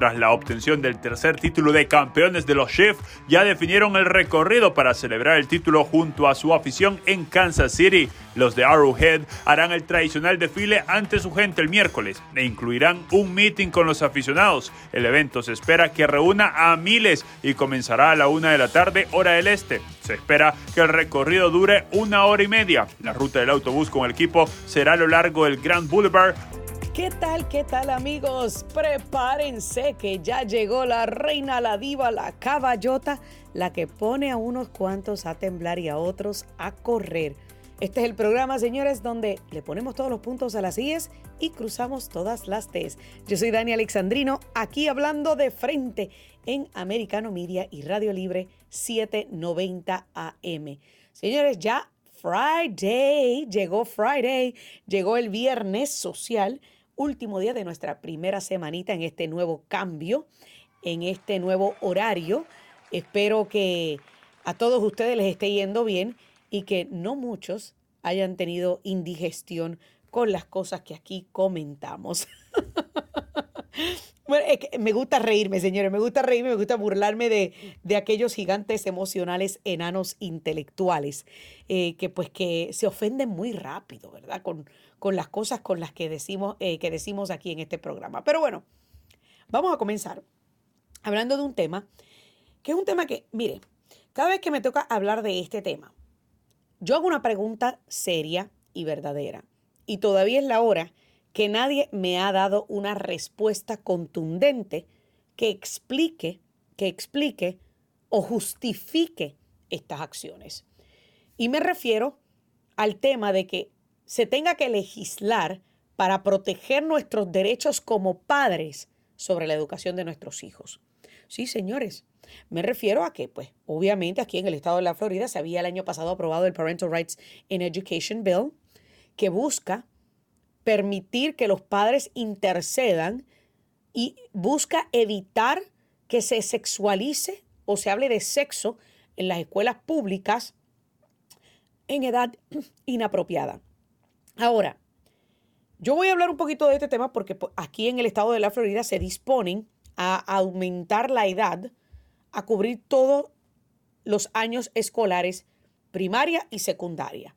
Tras la obtención del tercer título de campeones de los Chiefs, ya definieron el recorrido para celebrar el título junto a su afición en Kansas City. Los de Arrowhead harán el tradicional desfile ante su gente el miércoles e incluirán un meeting con los aficionados. El evento se espera que reúna a miles y comenzará a la una de la tarde, hora del este. Se espera que el recorrido dure una hora y media. La ruta del autobús con el equipo será a lo largo del Grand Boulevard ¿Qué tal, qué tal amigos? Prepárense que ya llegó la reina, la diva, la caballota, la que pone a unos cuantos a temblar y a otros a correr. Este es el programa, señores, donde le ponemos todos los puntos a las IES y cruzamos todas las T's. Yo soy Dani Alexandrino, aquí hablando de frente en Americano Media y Radio Libre 790 AM. Señores, ya Friday, llegó Friday, llegó el viernes social último día de nuestra primera semanita en este nuevo cambio, en este nuevo horario. Espero que a todos ustedes les esté yendo bien y que no muchos hayan tenido indigestión con las cosas que aquí comentamos. me gusta reírme, señores, me gusta reírme, me gusta burlarme de, de aquellos gigantes emocionales, enanos intelectuales, eh, que pues que se ofenden muy rápido, ¿verdad? Con, con las cosas con las que decimos, eh, que decimos aquí en este programa. Pero bueno, vamos a comenzar hablando de un tema, que es un tema que, mire, cada vez que me toca hablar de este tema, yo hago una pregunta seria y verdadera. Y todavía es la hora que nadie me ha dado una respuesta contundente que explique, que explique o justifique estas acciones. Y me refiero al tema de que se tenga que legislar para proteger nuestros derechos como padres sobre la educación de nuestros hijos. Sí, señores, me refiero a que, pues, obviamente aquí en el estado de la Florida se había el año pasado aprobado el Parental Rights in Education Bill, que busca permitir que los padres intercedan y busca evitar que se sexualice o se hable de sexo en las escuelas públicas en edad inapropiada. Ahora, yo voy a hablar un poquito de este tema porque aquí en el estado de la Florida se disponen a aumentar la edad a cubrir todos los años escolares primaria y secundaria.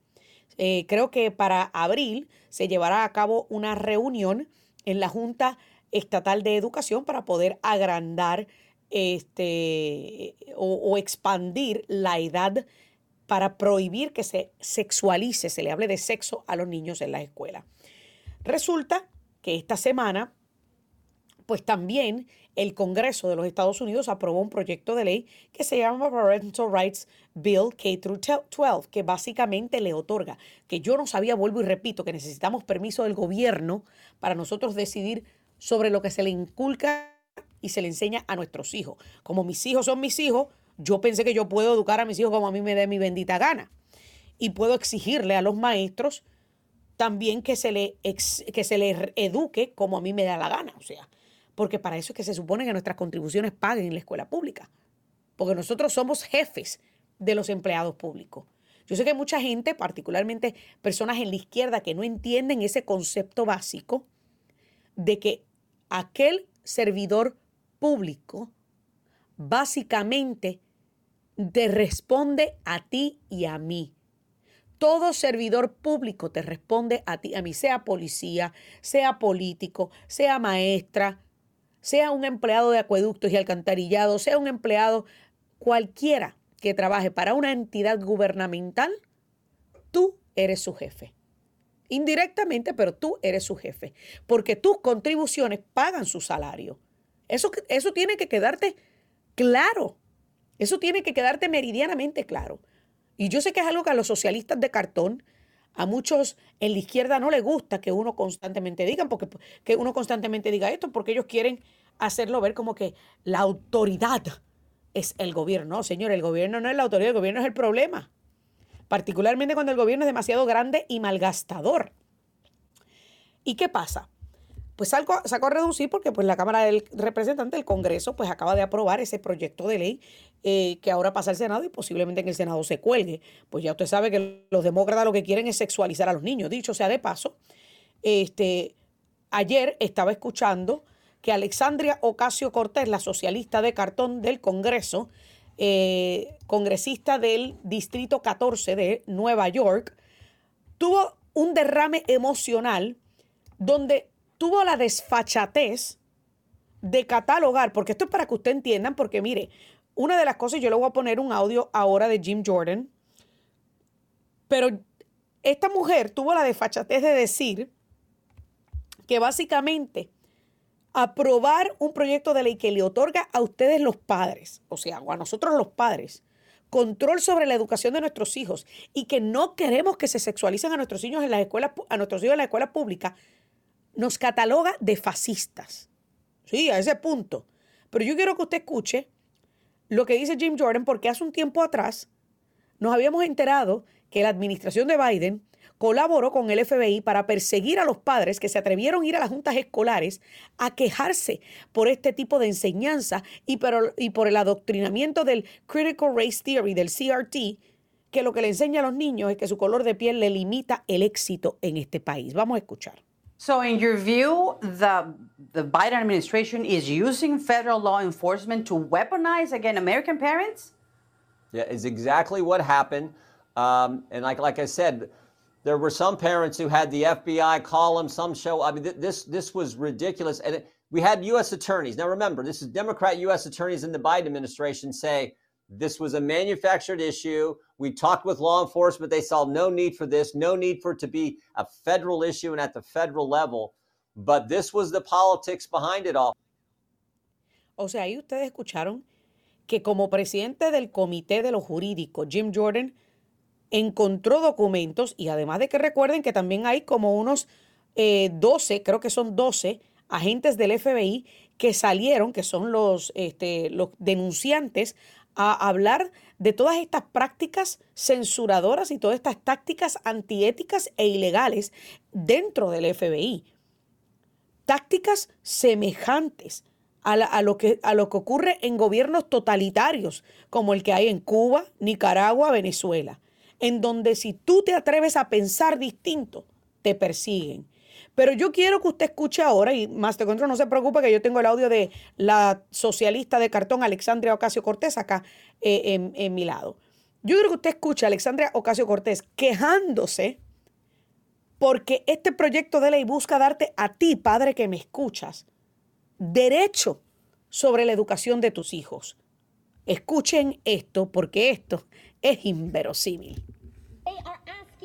Eh, creo que para abril se llevará a cabo una reunión en la Junta Estatal de Educación para poder agrandar este, o, o expandir la edad para prohibir que se sexualice, se le hable de sexo a los niños en la escuela. Resulta que esta semana, pues también el Congreso de los Estados Unidos aprobó un proyecto de ley que se llama Parental Rights Bill K-12, que básicamente le otorga, que yo no sabía, vuelvo y repito, que necesitamos permiso del gobierno para nosotros decidir sobre lo que se le inculca y se le enseña a nuestros hijos. Como mis hijos son mis hijos, yo pensé que yo puedo educar a mis hijos como a mí me dé mi bendita gana. Y puedo exigirle a los maestros también que se le, que se les eduque como a mí me da la gana. O sea, porque para eso es que se supone que nuestras contribuciones paguen en la escuela pública. Porque nosotros somos jefes de los empleados públicos. Yo sé que hay mucha gente, particularmente personas en la izquierda, que no entienden ese concepto básico de que aquel servidor público básicamente te responde a ti y a mí. Todo servidor público te responde a ti, a mí, sea policía, sea político, sea maestra, sea un empleado de acueductos y alcantarillado, sea un empleado cualquiera que trabaje para una entidad gubernamental, tú eres su jefe. Indirectamente, pero tú eres su jefe, porque tus contribuciones pagan su salario. Eso, eso tiene que quedarte claro. Eso tiene que quedarte meridianamente claro. Y yo sé que es algo que a los socialistas de cartón, a muchos en la izquierda no les gusta que uno constantemente diga, porque que uno constantemente diga esto, porque ellos quieren hacerlo ver como que la autoridad es el gobierno. No, señor, el gobierno no es la autoridad, el gobierno es el problema. Particularmente cuando el gobierno es demasiado grande y malgastador. ¿Y qué pasa? Pues sacó, sacó a reducir porque pues la Cámara del Representante del Congreso pues acaba de aprobar ese proyecto de ley eh, que ahora pasa al Senado y posiblemente en el Senado se cuelgue. Pues ya usted sabe que los demócratas lo que quieren es sexualizar a los niños. Dicho sea de paso, este, ayer estaba escuchando que Alexandria Ocasio Cortés, la socialista de cartón del Congreso, eh, congresista del Distrito 14 de Nueva York, tuvo un derrame emocional donde tuvo la desfachatez de catalogar, porque esto es para que usted entiendan, porque mire, una de las cosas, yo le voy a poner un audio ahora de Jim Jordan, pero esta mujer tuvo la desfachatez de decir que básicamente aprobar un proyecto de ley que le otorga a ustedes los padres, o sea, a nosotros los padres, control sobre la educación de nuestros hijos y que no queremos que se sexualicen a nuestros hijos en las escuelas, a nuestros hijos en la escuela pública, nos cataloga de fascistas. Sí, a ese punto. Pero yo quiero que usted escuche lo que dice Jim Jordan, porque hace un tiempo atrás nos habíamos enterado que la administración de Biden colaboró con el FBI para perseguir a los padres que se atrevieron a ir a las juntas escolares a quejarse por este tipo de enseñanza y, y por el adoctrinamiento del Critical Race Theory, del CRT, que lo que le enseña a los niños es que su color de piel le limita el éxito en este país. Vamos a escuchar. So, in your view, the, the Biden administration is using federal law enforcement to weaponize against American parents? Yeah, it's exactly what happened. Um, and like, like I said, there were some parents who had the FBI call them, some show. I mean, th- this this was ridiculous. And it, we had U.S. attorneys. Now, remember, this is Democrat U.S. attorneys in the Biden administration say this was a manufactured issue. We talked with law enforcement. They saw no need for this, no need for it to be a federal issue and at the federal level. But this was the politics behind it all. O sea, ahí ustedes escucharon que como presidente del comité de lo jurídico, Jim Jordan encontró documentos y además de que recuerden que también hay como unos 12, eh, creo que son 12 agentes del FBI que salieron, que son los, este, los denunciantes, a hablar de todas estas prácticas censuradoras y todas estas tácticas antiéticas e ilegales dentro del FBI. Tácticas semejantes a, lo que, a lo que ocurre en gobiernos totalitarios como el que hay en Cuba, Nicaragua, Venezuela en donde si tú te atreves a pensar distinto, te persiguen. Pero yo quiero que usted escuche ahora, y Master Control no se preocupe que yo tengo el audio de la socialista de cartón Alexandria Ocasio Cortés acá eh, en, mi lado. Yo quiero que usted escuche a Alexandria Ocasio Cortés quejándose porque este proyecto de ley busca darte a ti, padre que me escuchas, derecho sobre la educación de tus hijos. Escuchen esto porque esto es inverosímil.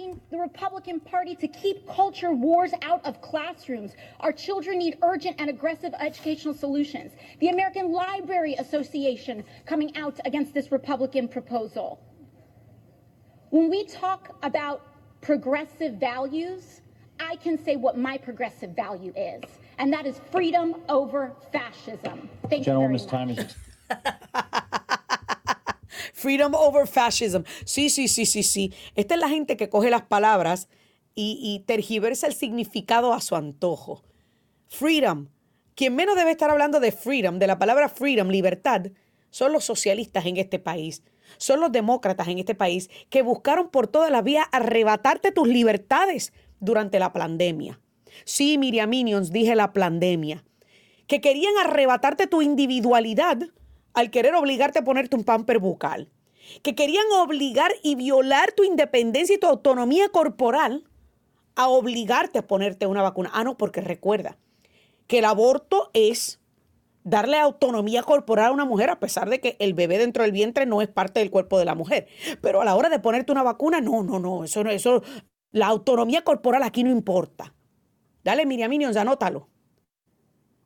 Asking the Republican Party to keep culture wars out of classrooms. Our children need urgent and aggressive educational solutions. The American Library Association coming out against this Republican proposal. When we talk about progressive values, I can say what my progressive value is, and that is freedom over fascism. Thank Gentlewoman's you very much. time is Freedom over fascism. Sí, sí, sí, sí, sí. Esta es la gente que coge las palabras y, tergiversa el significado a su antojo. Freedom. Quien menos debe estar hablando de freedom, de la palabra freedom, libertad, son los socialistas en este país. Son los demócratas en este país que buscaron por toda la vía arrebatarte tus libertades durante la pandemia. Sí, Miriam Minions, dije la pandemia. Que querían arrebatarte tu individualidad al querer obligarte a ponerte un pamper bucal, que querían obligar y violar tu independencia y tu autonomía corporal a obligarte a ponerte una vacuna. Ah, no, porque recuerda que el aborto es darle autonomía corporal a una mujer a pesar de que el bebé dentro del vientre no es parte del cuerpo de la mujer. Pero a la hora de ponerte una vacuna, no, no, no, eso no, eso, la autonomía corporal aquí no importa. Dale, Miriam Minions, anótalo.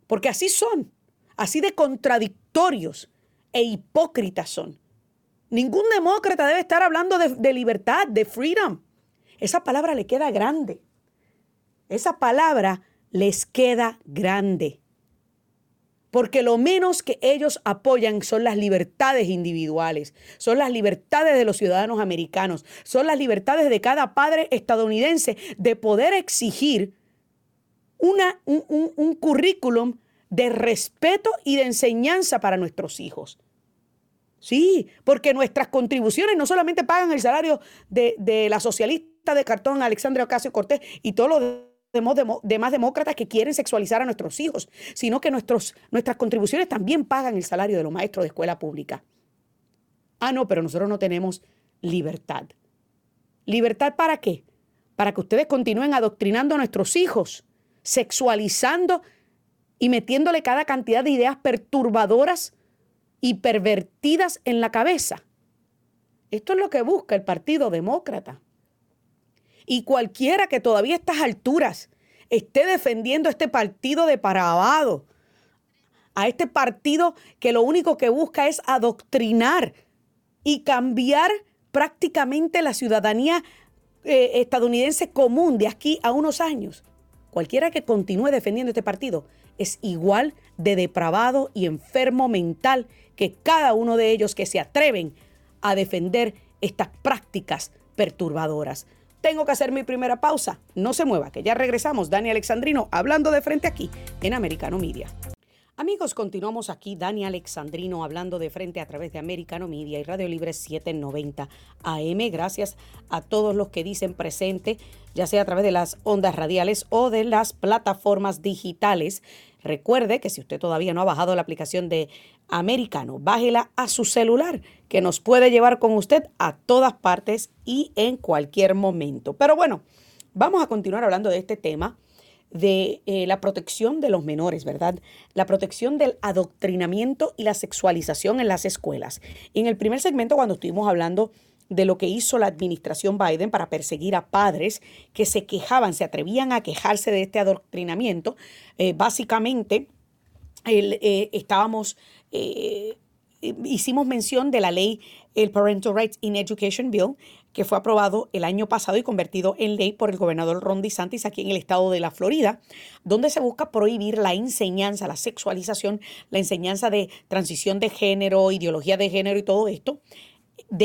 Porque así son, así de contradictorios e hipócritas son. Ningún demócrata debe estar hablando de, libertad, de freedom. Esa palabra le queda grande. Esa palabra les queda grande. Porque lo menos que ellos apoyan son las libertades individuales, son las libertades de los ciudadanos americanos, son las libertades de cada padre estadounidense de poder exigir una, un, un currículum de respeto y de enseñanza para nuestros hijos. Sí, porque nuestras contribuciones no solamente pagan el salario de, la socialista de cartón Alexandria Ocasio Cortés y todos los demás demócratas que quieren sexualizar a nuestros hijos, sino que nuestros, nuestras contribuciones también pagan el salario de los maestros de escuela pública. Ah, no, pero nosotros no tenemos libertad. ¿Libertad para qué? Para que ustedes continúen adoctrinando a nuestros hijos, sexualizando y metiéndole cada cantidad de ideas perturbadoras y pervertidas en la cabeza. Esto es lo que busca el Partido Demócrata. Y cualquiera que todavía a estas alturas esté defendiendo este partido depravado, a este partido que lo único que busca es adoctrinar y cambiar prácticamente la ciudadanía eh, estadounidense común de aquí a unos años. Cualquiera que continúe defendiendo este partido es igual de depravado y enfermo mental que cada uno de ellos que se atreven a defender estas prácticas perturbadoras. Tengo que hacer mi primera pausa. No se mueva, que ya regresamos. Dani Alexandrino hablando de frente aquí en Americano Media. Amigos, continuamos aquí. Dani Alexandrino hablando de frente a través de Americano Media y Radio Libre 790 AM. Gracias a todos los que dicen presente, ya sea a través de las ondas radiales o de las plataformas digitales. Recuerde que si usted todavía no ha bajado la aplicación de Americano, bájela a su celular, que nos puede llevar con usted a todas partes y en cualquier momento. Pero bueno, vamos a continuar hablando de este tema de eh, la protección de los menores, ¿verdad? La protección del adoctrinamiento y la sexualización en las escuelas. Y en el primer segmento, cuando estuvimos hablando de lo que hizo la administración Biden para perseguir a padres que se quejaban, se atrevían a quejarse de este adoctrinamiento. Eh, básicamente, eh, estábamos, hicimos mención de la ley, el Parental Rights in Education Bill, que fue aprobado el año pasado y convertido en ley por el gobernador Ron DeSantis aquí en el estado de la Florida, donde se busca prohibir la enseñanza, la sexualización, la enseñanza de transición de género, ideología de género y todo esto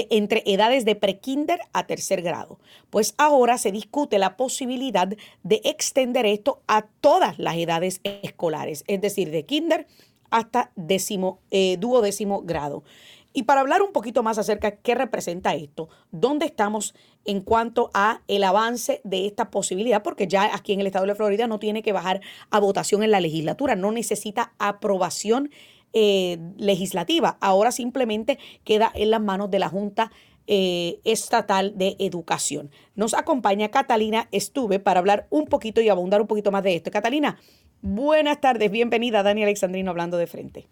entre edades de prekinder a tercer grado. Pues ahora se discute la posibilidad de extender esto a todas las edades escolares, es decir, de kinder hasta eh, duodécimo grado. Y para hablar un poquito más acerca de qué representa esto, dónde estamos en cuanto a el avance de esta posibilidad, porque ya aquí en el estado de Florida no tiene que bajar a votación en la legislatura, no necesita aprobación eh, legislativa. Ahora simplemente queda en las manos de la Junta eh, Estatal de Educación. Nos acompaña Catalina Estuve para hablar un poquito y abundar un poquito más de esto. Catalina, buenas tardes, bienvenida. Dani Alexandrino hablando de frente.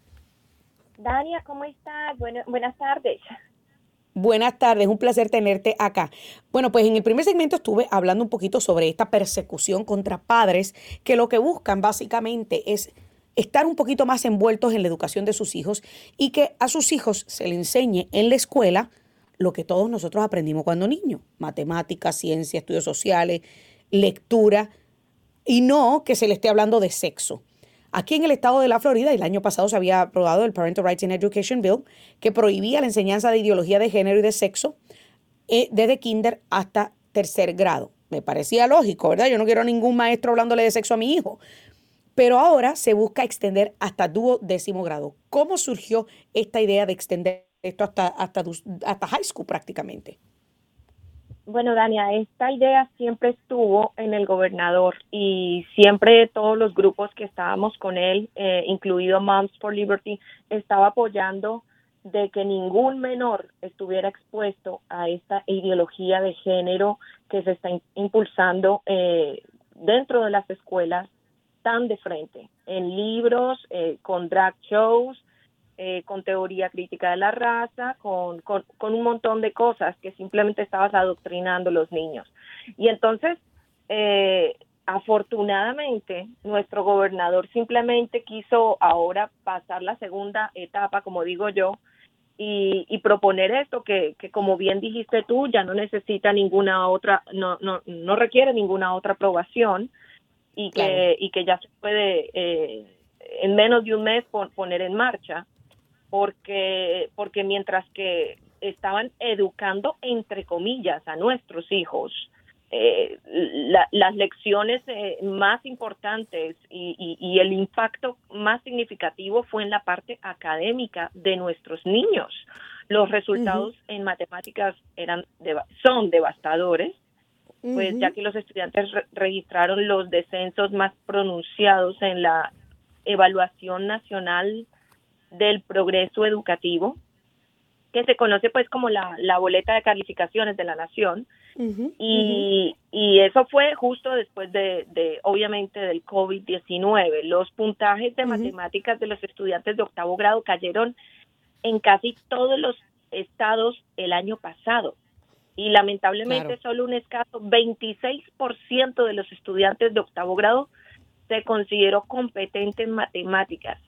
Dania, ¿cómo estás? buenas tardes. Buenas tardes, un placer tenerte acá. Bueno, pues en el primer segmento estuve hablando un poquito sobre esta persecución contra padres que lo que buscan básicamente es estar un poquito más envueltos en la educación de sus hijos y que a sus hijos se le enseñe en la escuela lo que todos nosotros aprendimos cuando niños, matemáticas, ciencia, estudios sociales, lectura, y no que se le esté hablando de sexo. Aquí en el estado de la Florida, el año pasado se había aprobado el Parental Rights in Education Bill, que prohibía la enseñanza de ideología de género y de sexo eh, desde kinder hasta tercer grado. Me parecía lógico, ¿verdad? Yo no quiero ningún maestro hablándole de sexo a mi hijo. Pero ahora se busca extender hasta dúo décimo grado. ¿Cómo surgió esta idea de extender esto hasta, hasta, hasta high school prácticamente? Bueno, Dania, esta idea siempre estuvo en el gobernador y siempre todos los grupos que estábamos con él, eh, incluido Moms for Liberty, estaba apoyando de que ningún menor estuviera expuesto a esta ideología de género que se está impulsando eh, dentro de las escuelas están de frente, en libros, eh, con drag shows, eh, con teoría crítica de la raza, con, con, un montón de cosas que simplemente estabas adoctrinando a los niños. Y entonces, eh, afortunadamente, nuestro gobernador simplemente quiso ahora pasar la segunda etapa, como digo yo, y, y, proponer esto que, que como bien dijiste tú ya no necesita ninguna otra no no no requiere ninguna otra aprobación y que, y que ya se puede eh, en menos de un mes poner en marcha, porque, porque mientras que estaban educando, entre comillas, a nuestros hijos, eh, las lecciones eh, más importantes y, y, el impacto más significativo fue en la parte académica de nuestros niños. Los resultados en matemáticas eran son devastadores pues ya que los estudiantes registraron los descensos más pronunciados en la evaluación nacional del progreso educativo, que se conoce pues como la, la boleta de calificaciones de la nación. y, y, eso fue justo después de, de obviamente, del COVID-19. Los puntajes de matemáticas de los estudiantes de octavo grado cayeron en casi todos los estados el año pasado. Y lamentablemente solo un escaso 26% de los estudiantes de octavo grado se consideró competente en matemáticas.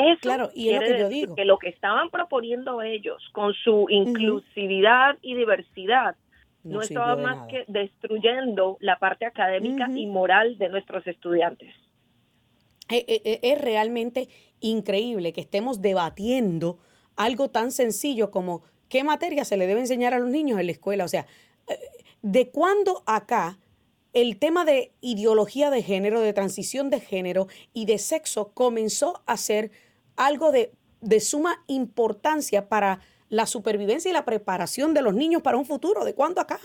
Eso claro, y es lo que yo digo. que lo que estaban proponiendo ellos con su inclusividad y diversidad no, estaba más que destruyendo la parte académica y moral de nuestros estudiantes. Eh, eh, eh, es realmente increíble que estemos debatiendo algo tan sencillo como qué materia se le debe enseñar a los niños en la escuela. O sea, ¿de cuándo acá el tema de ideología de género, de transición de género y de sexo comenzó a ser algo de, suma importancia para la supervivencia y la preparación de los niños para un futuro. ¿De cuándo acá?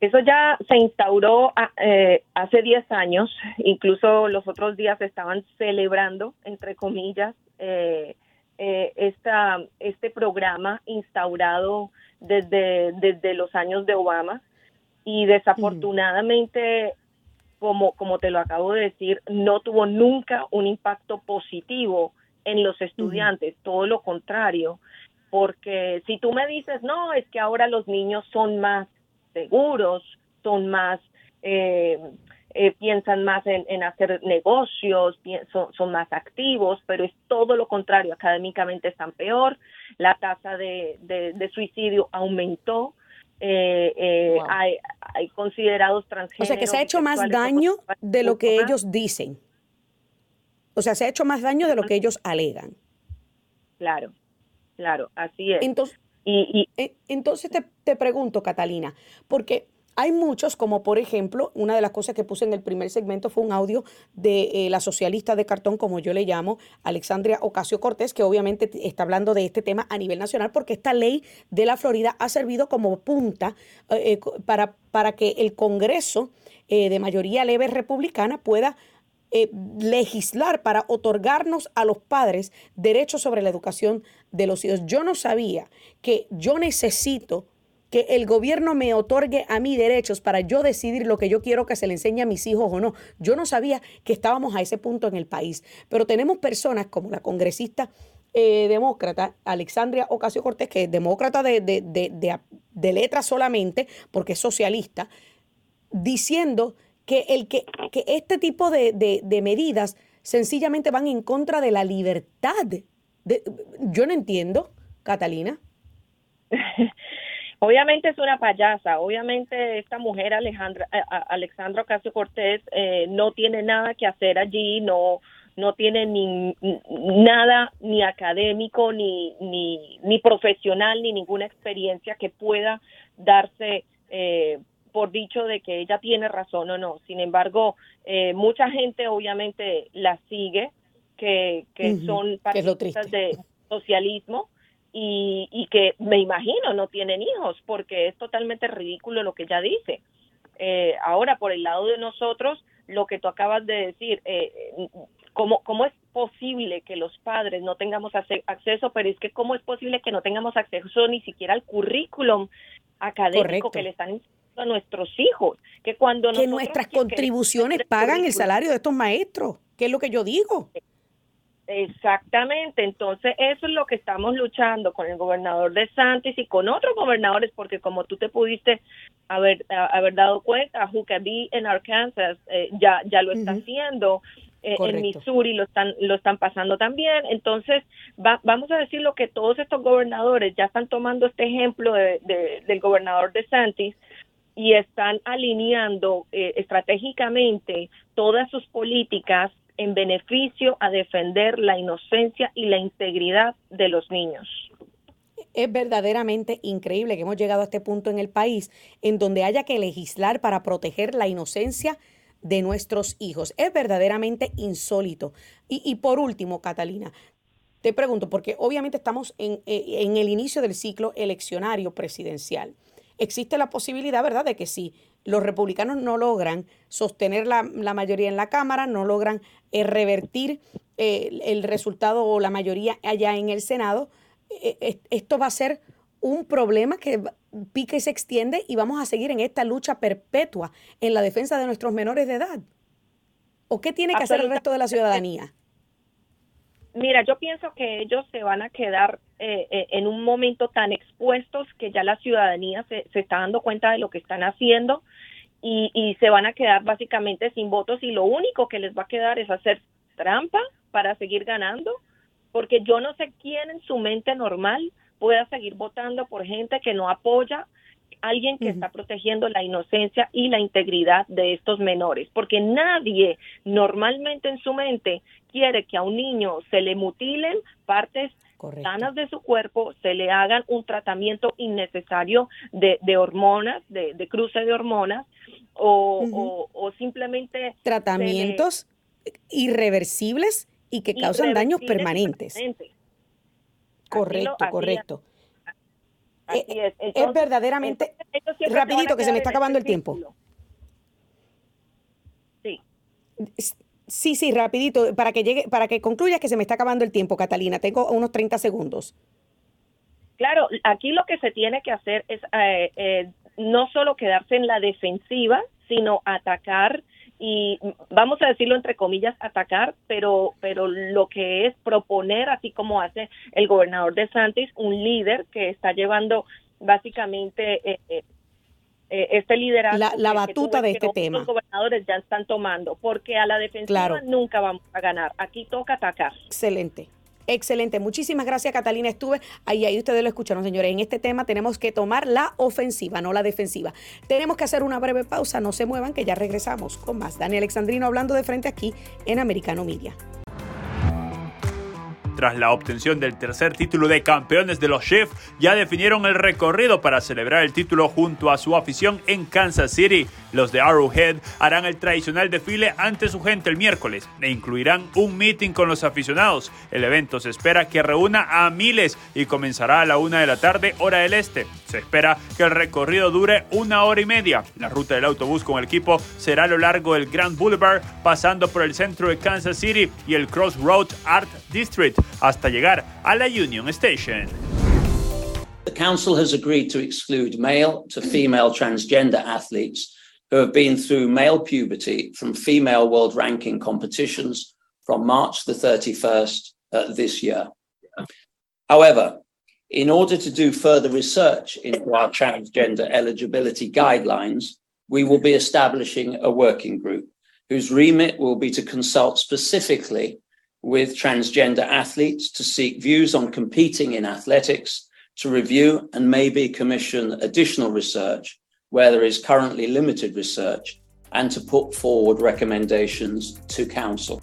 Eso ya se instauró ah, eh, hace 10 años, incluso los otros días estaban celebrando, entre comillas, eh, eh, esta, este programa instaurado desde, desde los años de Obama y desafortunadamente, como, como te lo acabo de decir, no tuvo nunca un impacto positivo en los estudiantes, todo lo contrario, porque si tú me dices, no, es que ahora los niños son más seguros, son más, eh, eh, piensan más en, hacer negocios, son, más activos, pero es todo lo contrario, académicamente están peor, la tasa de, de suicidio aumentó, eh, eh, hay, hay, considerados transgéneros. O sea, que se ha hecho más daño de lo que ellos dicen. O sea, se ha hecho más daño de lo que ellos alegan. Claro, claro, así es. Entonces, y, e, entonces te, te pregunto, Catalina, porque hay muchos, como por ejemplo, una de las cosas que puse en el primer segmento fue un audio de eh, la socialista de cartón, como yo le llamo, Alexandria Ocasio Cortés, que obviamente está hablando de este tema a nivel nacional, porque esta ley de la Florida ha servido como punta eh, eh, para, para que el Congreso de mayoría leve republicana pueda legislar para otorgarnos a los padres derechos sobre la educación de los hijos. Yo no sabía que yo necesito que el gobierno me otorgue a mí derechos para yo decidir lo que yo quiero que se le enseñe a mis hijos o no. Yo no sabía que estábamos a ese punto en el país, pero tenemos personas como la congresista eh, demócrata Alexandria Ocasio Cortés, que es demócrata de, de, de, letra solamente, porque es socialista, diciendo que, el que, que este tipo de, medidas sencillamente van en contra de la libertad. yo no entiendo, Catalina. Obviamente es una payasa, obviamente esta mujer Alejandra, eh, Alexandra Ocasio Cortés eh, no tiene nada que hacer allí, no, no tiene ni nada ni académico ni, ni, ni profesional ni ninguna experiencia que pueda darse eh, por dicho de que ella tiene razón o no. Sin embargo, mucha gente obviamente la sigue, que, que son partidistas de socialismo y, y que me imagino no tienen hijos porque es totalmente ridículo lo que ella dice. Eh, ahora, por el lado de nosotros, lo que tú acabas de decir, eh, ¿cómo, ¿cómo es posible que los padres no tengamos acceso? Pero es que ¿cómo es posible que no tengamos acceso ni siquiera al currículum académico que le están a nuestros hijos? Que cuando que nuestras contribuciones pagan el salario de estos maestros, que es lo que yo digo. Exactamente, entonces eso es lo que estamos luchando con el gobernador de Santis y con otros gobernadores, porque como tú te pudiste haber, haber dado cuenta, Huckabee en Arkansas eh, ya, ya lo está haciendo, eh, en Missouri lo están, lo están pasando también, entonces vamos a decir lo que todos estos gobernadores ya están tomando este ejemplo de, del gobernador de Santis y están alineando eh, estratégicamente todas sus políticas en beneficio a defender la inocencia y la integridad de los niños. Es verdaderamente increíble que hemos llegado a este punto en el país en donde haya que legislar para proteger la inocencia de nuestros hijos. Es verdaderamente insólito. Y, por último, Catalina, te pregunto, porque obviamente estamos en, eh, el inicio del ciclo eleccionario presidencial. Existe la posibilidad, ¿verdad?, de que si los republicanos no logran sostener la, mayoría en la Cámara, no logran eh, revertir eh, el resultado o la mayoría allá en el Senado, eh, esto va a ser un problema que pica y se extiende y vamos a seguir en esta lucha perpetua en la defensa de nuestros menores de edad. ¿O qué tiene que hacer el resto de la ciudadanía? Mira, yo pienso que ellos se van a quedar eh, eh, en un momento tan expuestos que ya la ciudadanía se, está dando cuenta de lo que están haciendo y, y, se van a quedar básicamente sin votos y lo único que les va a quedar es hacer trampa para seguir ganando, porque yo no sé quién en su mente normal pueda seguir votando por gente que no apoya alguien que está protegiendo la inocencia y la integridad de estos menores, porque nadie normalmente en su mente quiere que a un niño se le mutilen partes sanas de su cuerpo, se le hagan un tratamiento innecesario de, hormonas, de, cruce de hormonas, o, simplemente... Tratamientos irreversibles y que causan daños permanentes. Correcto, correcto. Eh, es. es verdaderamente... rapidito, que se me está acabando el tiempo. Sí. Sí, sí, rapidito, para que llegue, para que concluyas que se me está acabando el tiempo, Catalina. Tengo unos 30 segundos. Claro, aquí lo que se tiene que hacer es eh, eh, no solo quedarse en la defensiva, sino atacar y vamos a decirlo entre comillas atacar, pero pero lo que es proponer, así como hace el gobernador de Santis, un líder que está llevando básicamente eh, eh, eh, este liderazgo. La, la batuta de este tema. Los gobernadores ya están tomando, porque a la defensiva nunca vamos a ganar. Aquí toca atacar. Excelente. Excelente, muchísimas gracias Catalina. Estuve ahí, ahí ustedes lo escucharon, señores. En este tema tenemos que tomar la ofensiva, no la defensiva. Tenemos que hacer una breve pausa, no se muevan, que ya regresamos con más. Dani Alexandrino hablando de frente aquí en Americano Media. Tras la obtención del tercer título de campeones de los Chiefs, ya definieron el recorrido para celebrar el título junto a su afición en Kansas City. Los de Arrowhead harán el tradicional desfile ante su gente el miércoles e incluirán un meeting con los aficionados. El evento se espera que reúna a miles y comenzará a la una de la tarde, hora del este. Se espera que el recorrido dure una hora y media. La ruta del autobús con el equipo será a lo largo del Grand Boulevard, pasando por el centro de Kansas City y el Crossroad Art District hasta llegar a la Union Station. The council has agreed to exclude male to female transgender athletes who have been through male puberty from female world ranking competitions from March the 31st uh, this year. However, in order to do further research into our transgender eligibility guidelines, we will be establishing a working group whose remit will be to consult specifically with transgender athletes to seek views on competing in athletics, to review and maybe commission additional research where there is currently limited research and to put forward recommendations to council.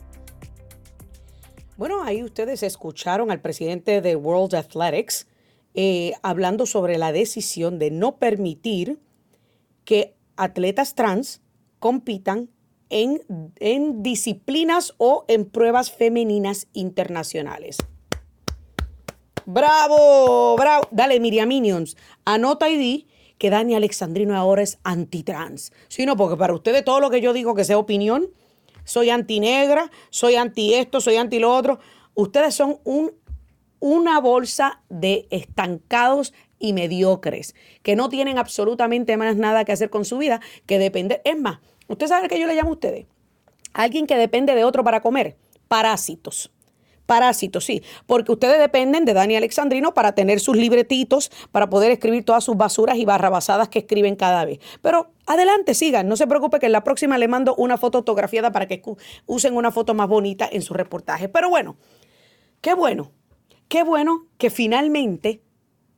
Bueno, ahí ustedes escucharon al presidente de World Athletics eh, hablando sobre la decisión de no permitir que atletas trans compitan en, disciplinas o en pruebas femeninas internacionales. Bravo, bravo. Dale, Miriam Minions, anota y di que Dani Alexandrino ahora es antitrans. Sino porque para ustedes todo lo que yo digo que sea opinión, soy antinegra, soy anti esto, soy anti lo otro. Ustedes son un, una bolsa de estancados y mediocres, que no tienen absolutamente más nada que hacer con su vida que depender. Es más, ¿usted sabe qué yo le llamo a ustedes? Alguien que depende de otro para comer. Parásitos. Parásitos, sí, porque ustedes dependen de Dani Alexandrino para tener sus libretitos, para poder escribir todas sus basuras y barrabasadas que escriben cada vez. Pero adelante, sigan, no se preocupe que en la próxima le mando una foto autografiada para que usen una foto más bonita en su reportaje. Pero bueno, qué bueno, qué bueno que finalmente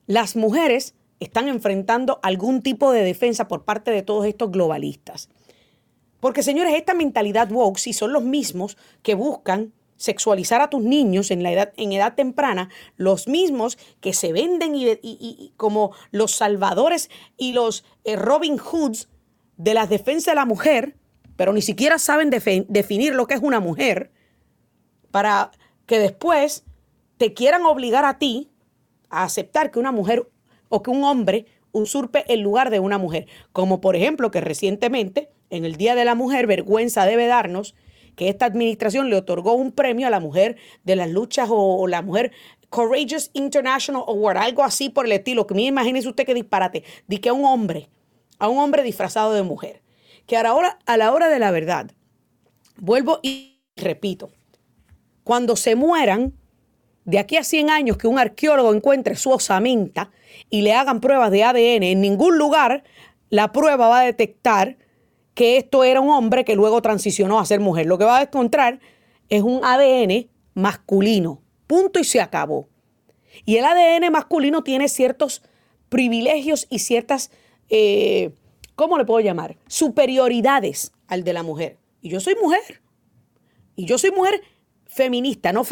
las mujeres están enfrentando algún tipo de defensa por parte de todos estos globalistas. Porque señores, esta mentalidad woke, si son los mismos que buscan sexualizar a tus niños en, la edad, en edad temprana, los mismos que se venden y, como los salvadores y los eh, Robin Hoods de la defensa de la mujer, pero ni siquiera saben definir lo que es una mujer, para que después te quieran obligar a ti a aceptar que una mujer o que un hombre usurpe el lugar de una mujer. Como por ejemplo que recientemente, en el Día de la Mujer, vergüenza debe darnos que esta administración le otorgó un premio a la mujer de las luchas o, la mujer Courageous International Award, algo así por el estilo, que imagínese usted que disparate, di que a un hombre, a un hombre disfrazado de mujer, que ahora, a la hora de la verdad, vuelvo y repito, cuando se mueran, de aquí a 100 años que un arqueólogo encuentre su osamenta y le hagan pruebas de ADN, en ningún lugar la prueba va a detectar que esto era un hombre que luego transicionó a ser mujer. Lo que va a encontrar es un ADN masculino. Punto y se acabó. Y el ADN masculino tiene ciertos privilegios y ciertas, eh, ¿cómo le puedo llamar? Superioridades al de la mujer. Y yo soy mujer. Y yo soy mujer feminista, no,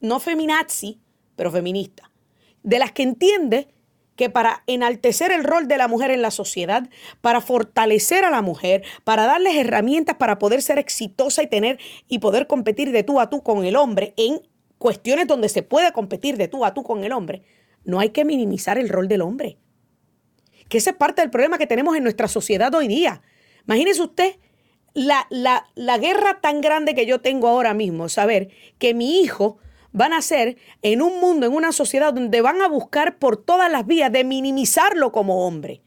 no feminazi, pero feminista. De las que entiende que para enaltecer el rol de la mujer en la sociedad, para fortalecer a la mujer, para darles herramientas para poder ser exitosa y tener y poder competir de tú a tú con el hombre en cuestiones donde se puede competir de tú a tú con el hombre, no hay que minimizar el rol del hombre. Que esa es parte del problema que tenemos en nuestra sociedad hoy día. Imagínese usted la, la, la guerra tan grande que yo tengo ahora mismo, saber que mi hijo van a ser en un mundo, en una sociedad donde van a buscar por todas las vías de minimizarlo como hombre.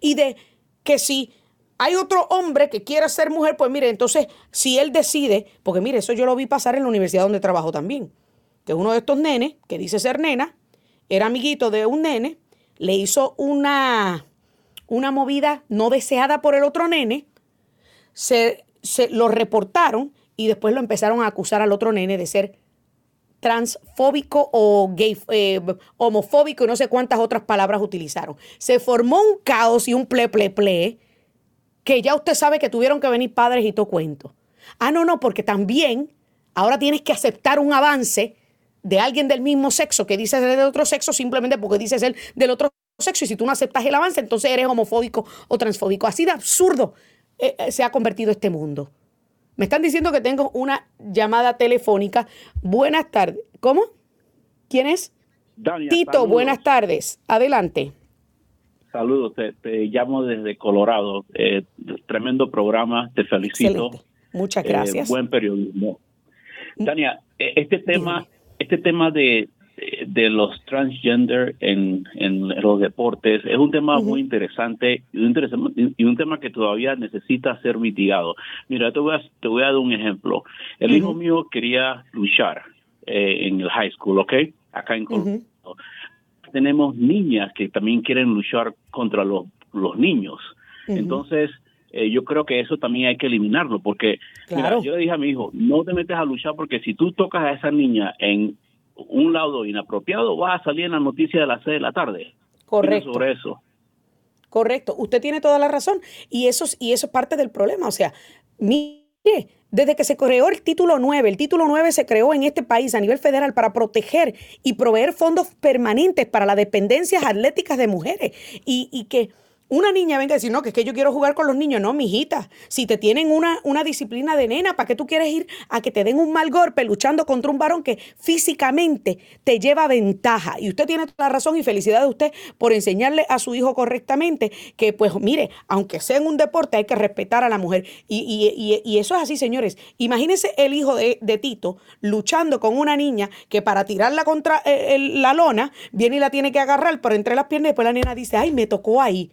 Y de que si hay otro hombre que quiera ser mujer, pues mire, entonces si él decide, porque mire, eso yo lo vi pasar en la universidad donde trabajo también, que uno de estos nenes, que dice ser nena, era amiguito de un nene, le hizo una, una movida no deseada por el otro nene, se, se lo reportaron y después lo empezaron a acusar al otro nene de ser transfóbico o gay, eh, homofóbico y no sé cuántas otras palabras utilizaron. Se formó un caos y un ple, ple, ple, que ya usted sabe que tuvieron que venir padres y todo cuento. Ah, no, no, porque también ahora tienes que aceptar un avance de alguien del mismo sexo que dice ser del otro sexo simplemente porque dice ser del otro sexo y si tú no aceptas el avance, entonces eres homofóbico o transfóbico. Así de absurdo eh, eh, se ha convertido este mundo. Me están diciendo que tengo una llamada telefónica. Buenas tardes. ¿Cómo? ¿Quién es? Tito, buenas tardes. Adelante. Saludos, te, llamo desde Colorado. Eh, tremendo programa, te felicito. Muchas gracias. buen periodismo. Dania, este tema, este tema de de los transgender en, en los deportes es un tema muy interesante y un, y un tema que todavía necesita ser mitigado. Mira, te voy a, te voy a dar un ejemplo. El hijo mío quería luchar eh, en el high school, ¿ok? Acá en Colorado. Tenemos niñas que también quieren luchar contra los, los niños. Entonces, eh, yo creo que eso también hay que eliminarlo, porque yo le dije a mi hijo, no te metes a luchar porque si tú tocas a esa niña en un lado inapropiado, va a salir en la noticia de las 6 de la tarde. Correcto. Sobre eso. Correcto. Usted tiene toda la razón. Y eso, y eso es parte del problema. O sea, mire, desde que se creó el título 9, el título 9 se creó en este país a nivel federal para proteger y proveer fondos permanentes para las dependencias atléticas de mujeres. Y, y que una niña venga a decir, no, que es que yo quiero jugar con los niños. No, mijita. Si te tienen una, una disciplina de nena, ¿para qué tú quieres ir a que te den un mal golpe luchando contra un varón que físicamente te lleva ventaja? Y usted tiene toda la razón y felicidad de usted por enseñarle a su hijo correctamente que, pues, mire, aunque sea en un deporte, hay que respetar a la mujer. Y, eso es así, señores. Imagínense el hijo de, Tito luchando con una niña que para tirarla contra eh, la lona viene y la tiene que agarrar por entre las piernas y después la nena dice, ay, me tocó ahí.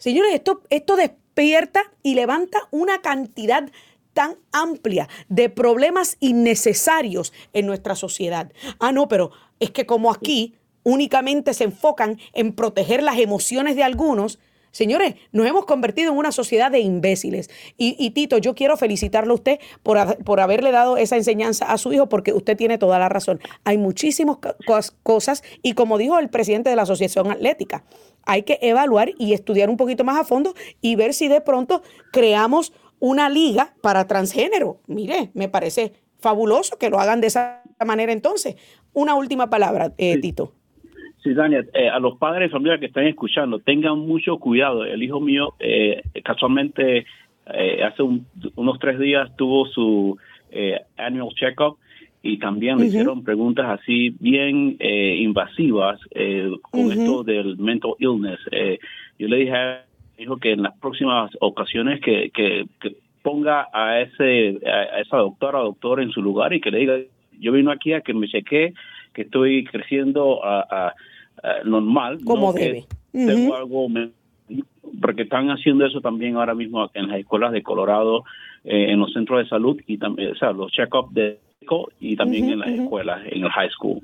Señores, esto, esto despierta y levanta una cantidad tan amplia de problemas innecesarios en nuestra sociedad. Ah, no, pero es que como aquí únicamente se enfocan en proteger las emociones de algunos, Señores, nos hemos convertido en una sociedad de imbéciles. Y, Tito, yo quiero felicitarlo a usted por, por, haberle dado esa enseñanza a su hijo, porque usted tiene toda la razón. Hay muchísimas cosas, y como dijo el presidente de la Asociación Atlética, hay que evaluar y estudiar un poquito más a fondo y ver si de pronto creamos una liga para transgénero. Mire, me parece fabuloso que lo hagan de esa manera entonces. Una última palabra, eh, Tito. Sí, Daniel, eh, a los padres de familia que están escuchando, tengan mucho cuidado. El hijo mío eh, casualmente hace unos tres días tuvo su annual check-up y también le hicieron preguntas así bien eh, invasivas eh, con esto del mental illness. Eh, yo le dije a dijo que en las próximas ocasiones que, que, ponga a ese a esa doctora o doctor en su lugar y que le diga yo vino aquí a que me cheque que estoy creciendo a, normal como debe. tengo algo porque están haciendo eso también ahora mismo en las escuelas de Colorado en los centros de salud y también o sea los check-up de y también en las escuelas, en el high school.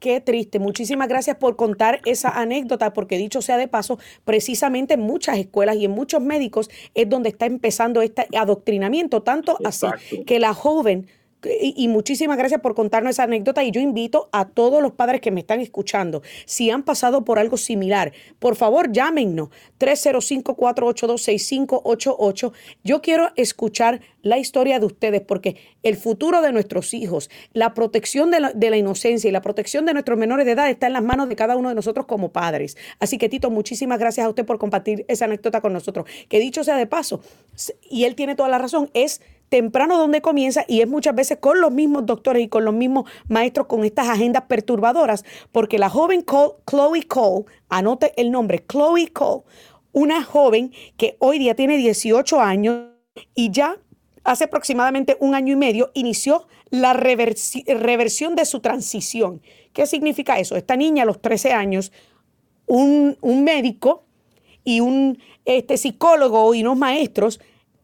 Qué triste. Muchísimas gracias por contar esa anécdota, porque dicho sea de paso, precisamente en muchas escuelas y en muchos médicos es donde está empezando este adoctrinamiento, tanto así que la joven y, muchísimas gracias por contarnos esa anécdota. Y yo invito a todos los padres que me están escuchando, si han pasado por algo similar, por favor llámenos 305-482-6588. Yo quiero escuchar la historia de ustedes porque el futuro de nuestros hijos, la protección de la, de la inocencia y la protección de nuestros menores de edad está en las manos de cada uno de nosotros como padres. Así que Tito, muchísimas gracias a usted por compartir esa anécdota con nosotros. Que dicho sea de paso, y él tiene toda la razón, es temprano donde comienza y es muchas veces con los mismos doctores y con los mismos maestros con estas agendas perturbadoras, porque la joven Chloe Cole, anote el nombre, Chloe Cole, una joven que hoy día tiene 18 años y ya hace aproximadamente un año y medio inició la reversión de su transición. ¿Qué significa eso? Esta niña a los 13 años, un, médico y un este, psicólogo y unos maestros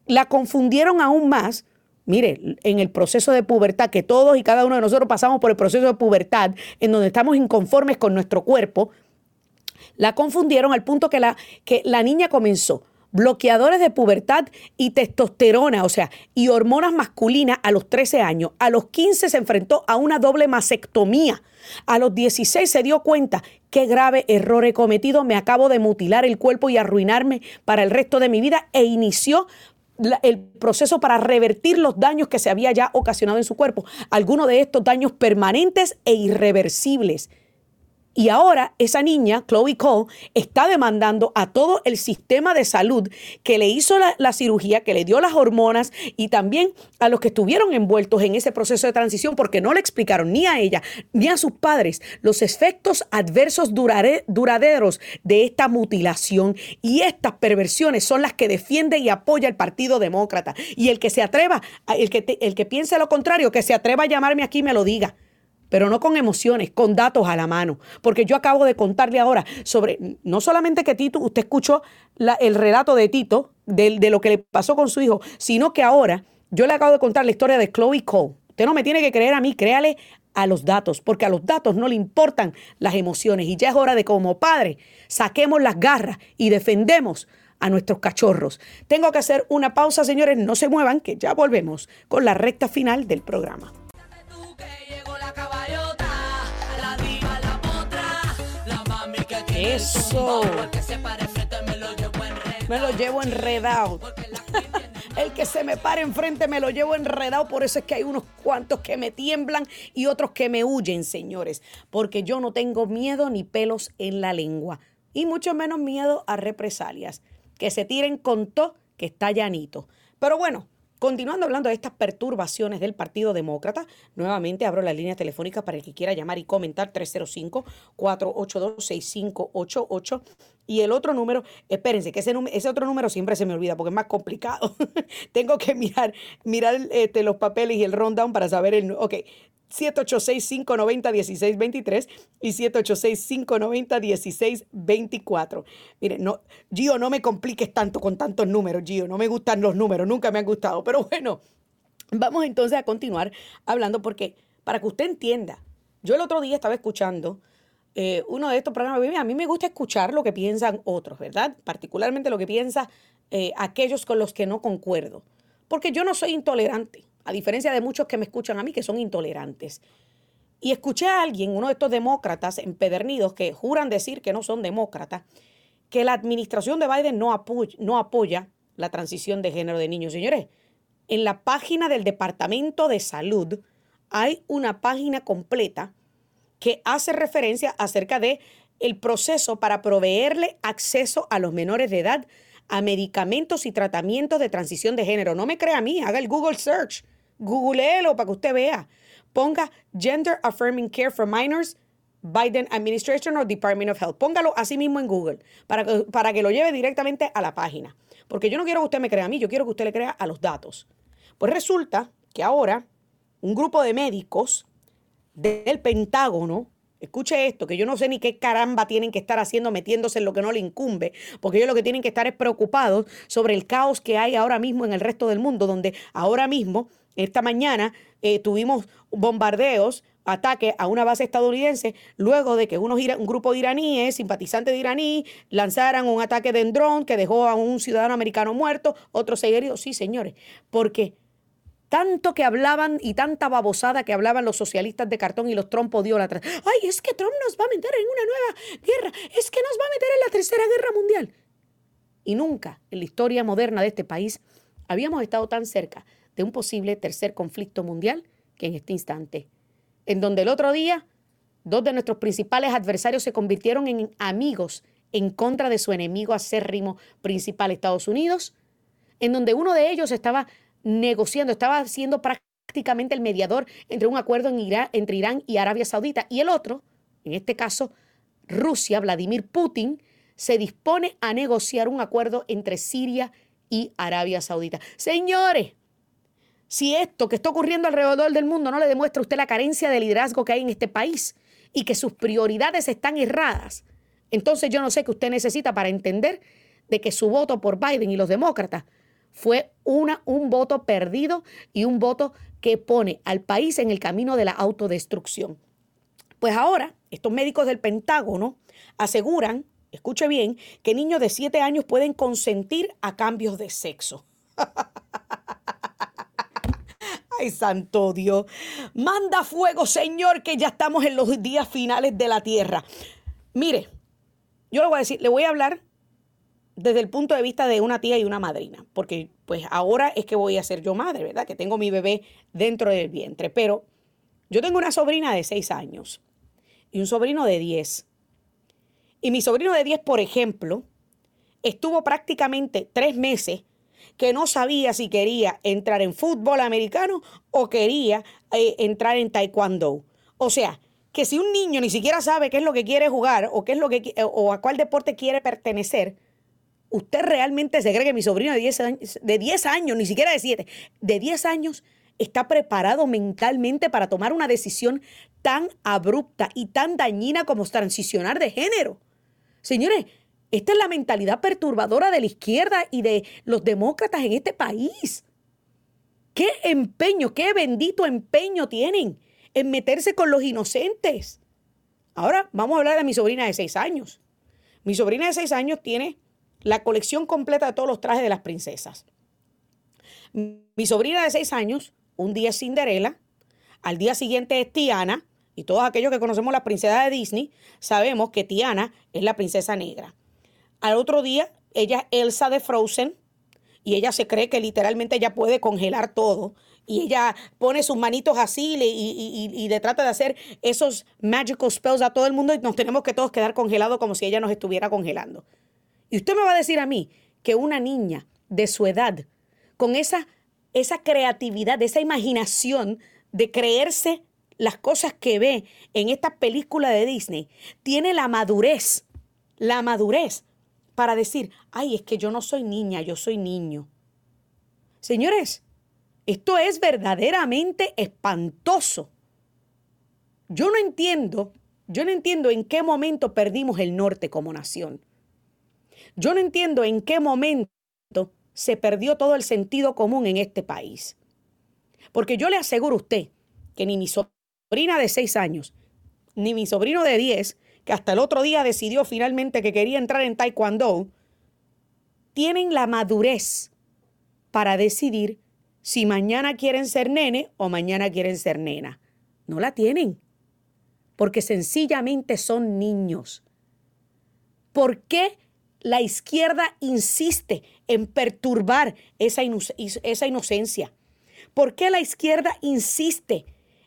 la confundieron aún más. Mire, en el proceso de pubertad, que todos y cada uno de nosotros pasamos por el proceso de pubertad, en donde estamos inconformes con nuestro cuerpo, la confundieron al punto que la, que la niña comenzó bloqueadores de pubertad y testosterona, o sea, y hormonas masculinas a los 13 años. A los 15 se enfrentó a una doble mastectomía. A los 16 se dio cuenta qué grave error he cometido, me acabo de mutilar el cuerpo y arruinarme para el resto de mi vida e inició el proceso para revertir los daños que se había ya ocasionado en su cuerpo. Algunos de estos daños permanentes e irreversibles. Y ahora esa niña, Chloe Cole, está demandando a todo el sistema de salud que le hizo la, cirugía, que le dio las hormonas y también a los que estuvieron envueltos en ese proceso de transición porque no le explicaron ni a ella ni a sus padres los efectos adversos duraderos de esta mutilación. Y estas perversiones son las que defiende y apoya el Partido Demócrata. Y el que se atreva, el que, el que piense lo contrario, que se atreva a llamarme aquí me lo diga pero no con emociones, con datos a la mano. Porque yo acabo de contarle ahora sobre, no solamente que Tito, usted escuchó el relato de Tito, de, de, lo que le pasó con su hijo, sino que ahora yo le acabo de contar la historia de Chloe Cole. Usted no me tiene que creer a mí, créale a los datos, porque a los datos no le importan las emociones. Y ya es hora de como padre saquemos las garras y defendemos a nuestros cachorros. Tengo que hacer una pausa, señores, no se muevan, que ya volvemos con la recta final del programa. Eso. Me lo llevo enredado. El que se me pare enfrente me lo llevo enredado. Por eso es que hay unos cuantos que me tiemblan y otros que me huyen, señores. Porque yo no tengo miedo ni pelos en la lengua. Y mucho menos miedo a represalias. Que se tiren con todo que está llanito. Pero bueno, Continuando hablando de estas perturbaciones del Partido Demócrata, nuevamente abro la línea telefónica para el que quiera llamar y comentar 305-482-6588. Y el otro número, espérense, que ese, ese, otro número siempre se me olvida porque es más complicado. Tengo que mirar, mirar este, los papeles y el rundown para saber el... Ok, 786-590-1623 y 786-590-1624. Miren, no, Gio, no me compliques tanto con tantos números, Gio. No me gustan los números, nunca me han gustado. Pero bueno, vamos entonces a continuar hablando porque para que usted entienda, yo el otro día estaba escuchando eh, uno de estos programas. A mí me gusta escuchar lo que piensan otros, ¿verdad? Particularmente lo que piensan eh, aquellos con los que no concuerdo. Porque yo no soy intolerante a diferencia de muchos que me escuchan a mí que son intolerantes. Y escuché a alguien, uno de estos demócratas empedernidos que juran decir que no son demócratas, que la administración de Biden no apoya, la transición de género de niños. Señores, en la página del Departamento de Salud hay una página completa que hace referencia acerca de el proceso para proveerle acceso a los menores de edad a medicamentos y tratamientos de transición de género. No me crea a mí, haga el Google Search Googleelo para que usted vea. Ponga Gender Affirming Care for Minors, Biden Administration or Department of Health. Póngalo así mismo en Google para que, para que lo lleve directamente a la página. Porque yo no quiero que usted me crea a mí, yo quiero que usted le crea a los datos. Pues resulta que ahora un grupo de médicos del Pentágono, escuche esto, que yo no sé ni qué caramba tienen que estar haciendo metiéndose en lo que no le incumbe, porque ellos lo que tienen que estar es preocupados sobre el caos que hay ahora mismo en el resto del mundo, donde ahora mismo, esta mañana, eh, tuvimos bombardeos ataque a una base estadounidense luego de que unos, un grupo de iraníes, simpatizantes de iraní, lanzaran un ataque de dron que dejó a un ciudadano americano muerto, otros seis heridos. Sí, señores, porque tanto que hablaban y tanta babosada que hablaban los socialistas de cartón y los trompodiólatras. Ay, es que Trump nos va a meter en una nueva guerra, es que nos va a meter en la tercera guerra mundial. Y nunca en la historia moderna de este país habíamos estado tan cerca de un posible tercer conflicto mundial que en este instante, en donde el otro día dos de nuestros principales adversarios se convirtieron en amigos en contra de su enemigo acérrimo principal, Estados Unidos, en donde uno de ellos estaba negociando, estaba siendo prácticamente el mediador entre un acuerdo en Irán, entre Irán y Arabia Saudita. Y el otro, en este caso Rusia, Vladimir Putin, se dispone a negociar un acuerdo entre Siria y Arabia Saudita. Señores, si esto que está ocurriendo alrededor del mundo no le demuestra a usted la carencia de liderazgo que hay en este país y que sus prioridades están erradas, entonces yo no sé qué usted necesita para entender de que su voto por Biden y los demócratas fue una, un voto perdido y un voto que pone al país en el camino de la autodestrucción. Pues ahora, estos médicos del Pentágono aseguran, escuche bien, que niños de 7 años pueden consentir a cambios de sexo. Ay, santo Dios. Manda fuego, Señor, que ya estamos en los días finales de la tierra. Mire, yo le voy a decir, le voy a hablar desde el punto de vista de una tía y una madrina, porque pues ahora es que voy a ser yo madre, ¿verdad? Que tengo mi bebé dentro del vientre, pero yo tengo una sobrina de 6 años y un sobrino de 10. Y mi sobrino de 10, por ejemplo, estuvo prácticamente tres meses que no sabía si quería entrar en fútbol americano o quería eh, entrar en taekwondo. O sea, que si un niño ni siquiera sabe qué es lo que quiere jugar o qué es lo que o a cuál deporte quiere pertenecer, ¿Usted realmente se cree que mi sobrino de 10 años, de 10 años, ni siquiera de 7, de 10 años, está preparado mentalmente para tomar una decisión tan abrupta y tan dañina como transicionar de género? Señores, esta es la mentalidad perturbadora de la izquierda y de los demócratas en este país. ¿Qué empeño, qué bendito empeño tienen en meterse con los inocentes? Ahora vamos a hablar de mi sobrina de 6 años. Mi sobrina de 6 años tiene la colección completa de todos los trajes de las princesas. Mi sobrina de seis años, un día es Cinderela, al día siguiente es Tiana, y todos aquellos que conocemos las princesas de Disney sabemos que Tiana es la princesa negra. Al otro día, ella es Elsa de Frozen, y ella se cree que literalmente ella puede congelar todo. Y ella pone sus manitos así y, y, le trata de hacer esos magical spells a todo el mundo y nos tenemos que todos quedar congelados como si ella nos estuviera congelando. Y usted me va a decir a mí que una niña de su edad, con esa, esa creatividad, esa imaginación de creerse las cosas que ve en esta película de Disney, tiene la madurez, la madurez para decir, ay, es que yo no soy niña, yo soy niño. Señores, esto es verdaderamente espantoso. Yo no entiendo, yo no entiendo en qué momento perdimos el norte como nación. Yo no entiendo en qué momento se perdió todo el sentido común en este país. Porque yo le aseguro a usted que ni mi sobrina de seis años, ni mi sobrino de 10, que hasta el otro día decidió finalmente que quería entrar en Taekwondo, tienen la madurez para decidir si mañana quieren ser nene o mañana quieren ser nena. No la tienen, porque sencillamente son niños. ¿Por qué la izquierda insiste en perturbar esa, esa inocencia? ¿Por qué la izquierda insiste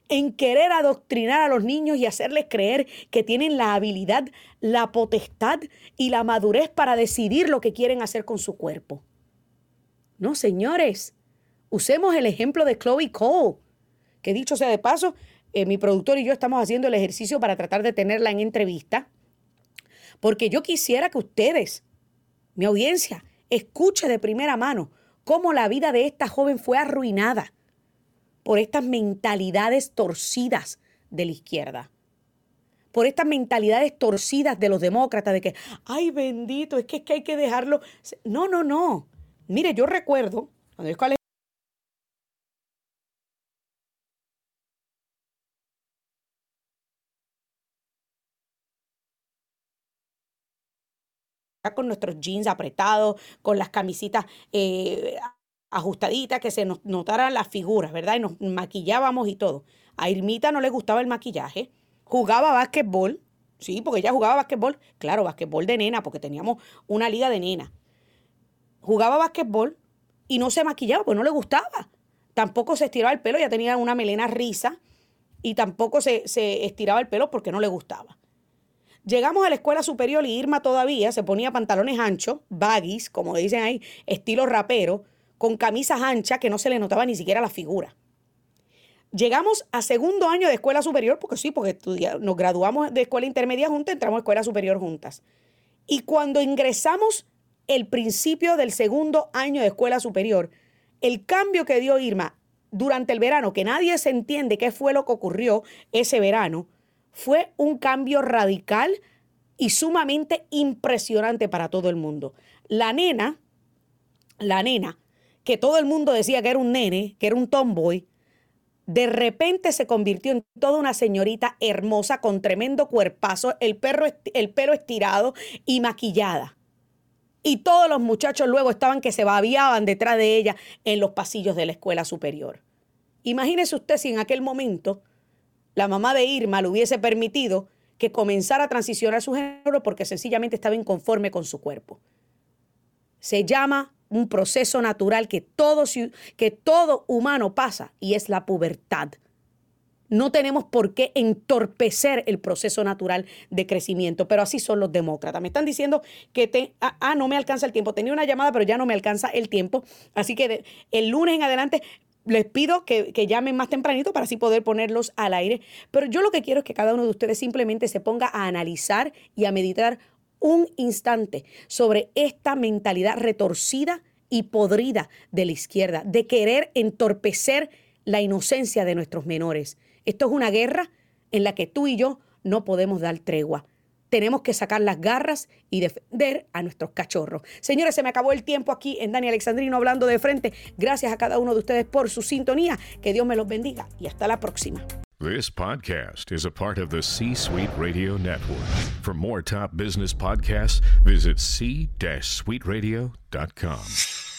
en querer adoctrinar a los niños y hacerles creer que tienen la habilidad, la potestad y la madurez para decidir lo que quieren hacer con su cuerpo? No, señores, Usemos el ejemplo de Chloe Cole, que dicho sea de paso, eh, mi productor y yo estamos haciendo el ejercicio para tratar de tenerla en entrevista, porque yo quisiera que ustedes, mi audiencia, escuche de primera mano cómo la vida de esta joven fue arruinada por estas mentalidades torcidas de la izquierda. Por estas mentalidades torcidas de los demócratas de que, ay bendito, es que, es que hay que dejarlo. No, no, no. Mire, yo recuerdo, cuando yo con nuestros jeans apretados, con las camisitas eh, ajustaditas, que se nos notaran las figuras, ¿verdad? Y nos maquillábamos y todo. A Irmita no le gustaba el maquillaje, jugaba básquetbol, sí, porque ella jugaba básquetbol, claro, básquetbol de nena, porque teníamos una liga de nena. Jugaba básquetbol y no se maquillaba, pues no le gustaba. Tampoco se estiraba el pelo, ya tenía una melena risa y tampoco se, se estiraba el pelo porque no le gustaba. Llegamos a la escuela superior y Irma todavía se ponía pantalones anchos, baggies, como dicen ahí, estilo rapero, con camisas anchas que no se le notaba ni siquiera la figura. Llegamos a segundo año de escuela superior, porque sí, porque nos graduamos de escuela intermedia juntas, entramos a escuela superior juntas. Y cuando ingresamos el principio del segundo año de escuela superior, el cambio que dio Irma durante el verano, que nadie se entiende qué fue lo que ocurrió ese verano, fue un cambio radical y sumamente impresionante para todo el mundo. La nena, la nena, que todo el mundo decía que era un nene, que era un tomboy, de repente se convirtió en toda una señorita hermosa con tremendo cuerpazo, el, el pelo estirado y maquillada. Y todos los muchachos luego estaban que se babiaban detrás de ella en los pasillos de la escuela superior. Imagínese usted si en aquel momento la mamá de Irma le hubiese permitido que comenzara a transicionar su género porque sencillamente estaba inconforme con su cuerpo. Se llama un proceso natural que todo, que todo humano pasa y es la pubertad. No tenemos por qué entorpecer el proceso natural de crecimiento, pero así son los demócratas. Me están diciendo que te, ah, ah no me alcanza el tiempo. Tenía una llamada, pero ya no me alcanza el tiempo. Así que el lunes en adelante les pido que, llamen más tempranito para así poder ponerlos al aire. Pero yo lo que quiero es que cada uno de ustedes simplemente se ponga a analizar y a meditar un instante sobre esta mentalidad retorcida y podrida de la izquierda, de querer entorpecer la inocencia de nuestros menores. Esto es una guerra en la que tú y yo no podemos dar tregua tenemos que sacar las garras y defender a nuestros cachorros. Señores, se me acabó el tiempo aquí en Dani Alexandrino hablando de frente. Gracias a cada uno de ustedes por su sintonía. Que Dios me los bendiga y hasta la próxima. This podcast is a part of the C-Suite Radio Network. For more top business podcasts, visit c-suiteradio.com.